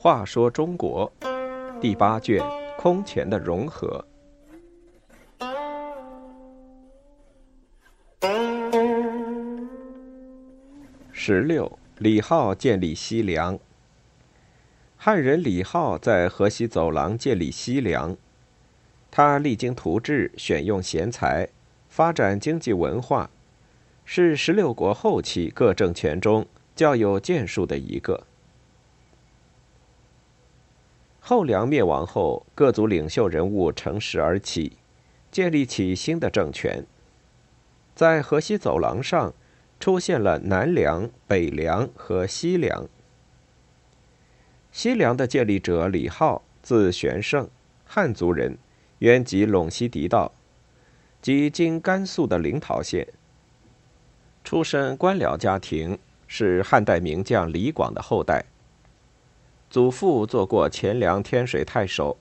话说中国第八卷空前的融合。十六，李浩建立西凉。汉人李浩在河西走廊建立西凉，他励精图治，选用贤才，发展经济文化，是十六国后期各政权中较有建树的一个。后梁灭亡后，各族领袖人物乘势而起，建立起新的政权。在河西走廊上，出现了南梁、北梁和西凉。西凉的建立者李浩，字玄圣，汉族人，原籍陇西狄道，即今甘肃的临洮县。出身官僚家庭，是汉代名将李广的后代。祖父做过钱粮天水太守，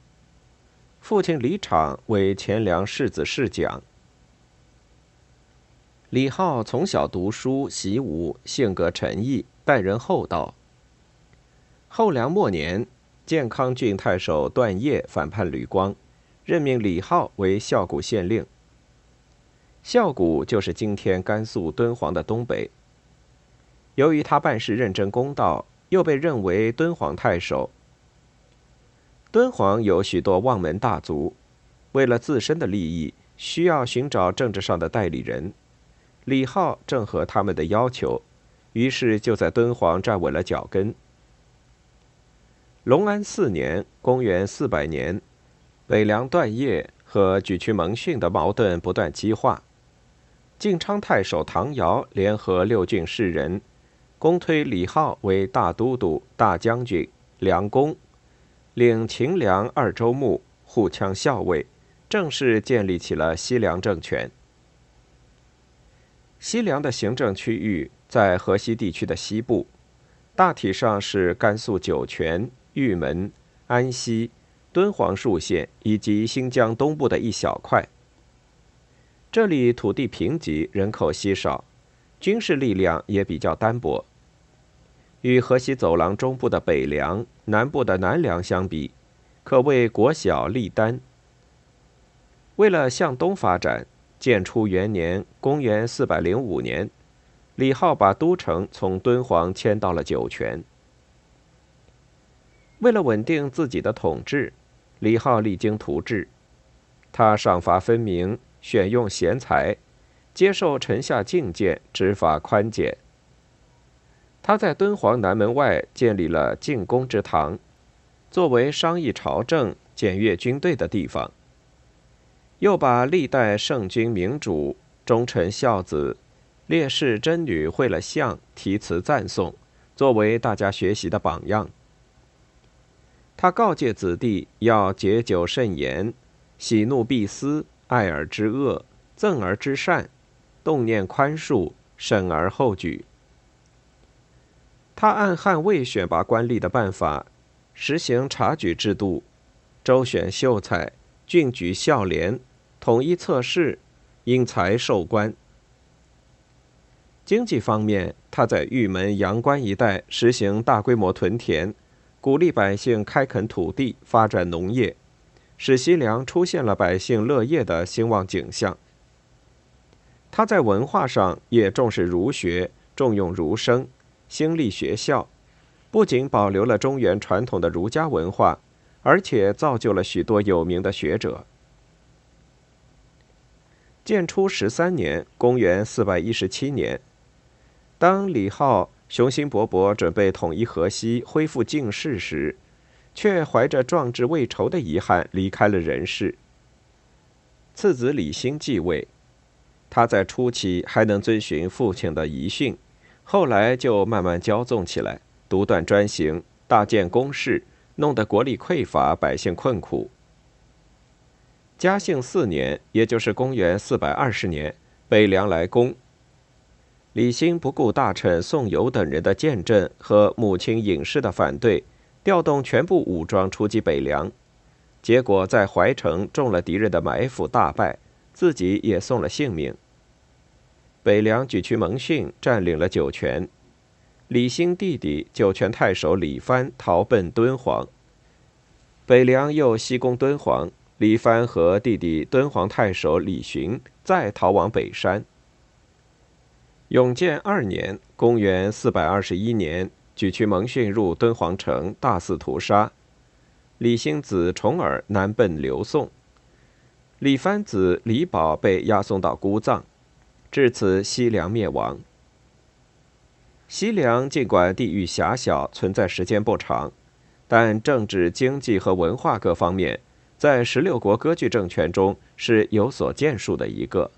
父亲李敞为钱粮世子侍讲。李浩从小读书习武，性格沉毅，待人厚道。后梁末年，建康郡太守段业反叛吕光，任命李浩为孝谷县令。孝谷就是今天甘肃敦煌的东北。由于他办事认真公道。又被认为敦煌太守。敦煌有许多望门大族，为了自身的利益，需要寻找政治上的代理人。李浩正合他们的要求，于是就在敦煌站稳了脚跟。隆安四年（公元四百年），北凉段业和沮渠蒙逊的矛盾不断激化。晋昌太守唐尧联合六郡士人。公推李浩为大都督、大将军、梁公，领秦梁二州牧、护羌校尉，正式建立起了西凉政权。西凉的行政区域在河西地区的西部，大体上是甘肃酒泉、玉门、安西、敦煌数县以及新疆东部的一小块。这里土地贫瘠，人口稀少。军事力量也比较单薄，与河西走廊中部的北凉、南部的南凉相比，可谓国小力单。为了向东发展，建初元年（公元405年），李浩把都城从敦煌迁到了酒泉。为了稳定自己的统治，李浩励精图治，他赏罚分明，选用贤才。接受臣下进谏，执法宽简。他在敦煌南门外建立了进宫之堂，作为商议朝政、检阅军队的地方。又把历代圣君明主、忠臣孝子、烈士贞女绘了像，题词赞颂，作为大家学习的榜样。他告诫子弟要解酒慎言，喜怒必思，爱而知恶，憎而知善。动念宽恕，审而后举。他按汉魏选拔官吏的办法，实行察举制度，周选秀才，郡举孝廉，统一测试，因才授官。经济方面，他在玉门、阳关一带实行大规模屯田，鼓励百姓开垦土地，发展农业，使西凉出现了百姓乐业的兴旺景象。他在文化上也重视儒学，重用儒生，兴立学校，不仅保留了中原传统的儒家文化，而且造就了许多有名的学者。建初十三年（公元417年），当李浩雄心勃勃准备统一河西、恢复晋室时，却怀着壮志未酬的遗憾离开了人世。次子李兴继位。他在初期还能遵循父亲的遗训，后来就慢慢骄纵起来，独断专行，大建宫室，弄得国力匮乏，百姓困苦。嘉庆四年，也就是公元四百二十年，北凉来攻。李兴不顾大臣宋友等人的见证和母亲尹氏的反对，调动全部武装出击北凉，结果在怀城中了敌人的埋伏，大败。自己也送了性命。北凉举渠蒙逊占领了酒泉，李兴弟弟酒泉太守李藩逃奔敦煌。北凉又西攻敦煌，李藩和弟弟敦煌太守李寻再逃往北山。永建二年（公元421年），举渠蒙逊入敦煌城，大肆屠杀。李兴子重耳南奔刘宋，李藩子李宝被押送到姑臧。至此，西凉灭亡。西凉尽管地域狭小，存在时间不长，但政治、经济和文化各方面，在十六国割据政权中是有所建树的一个。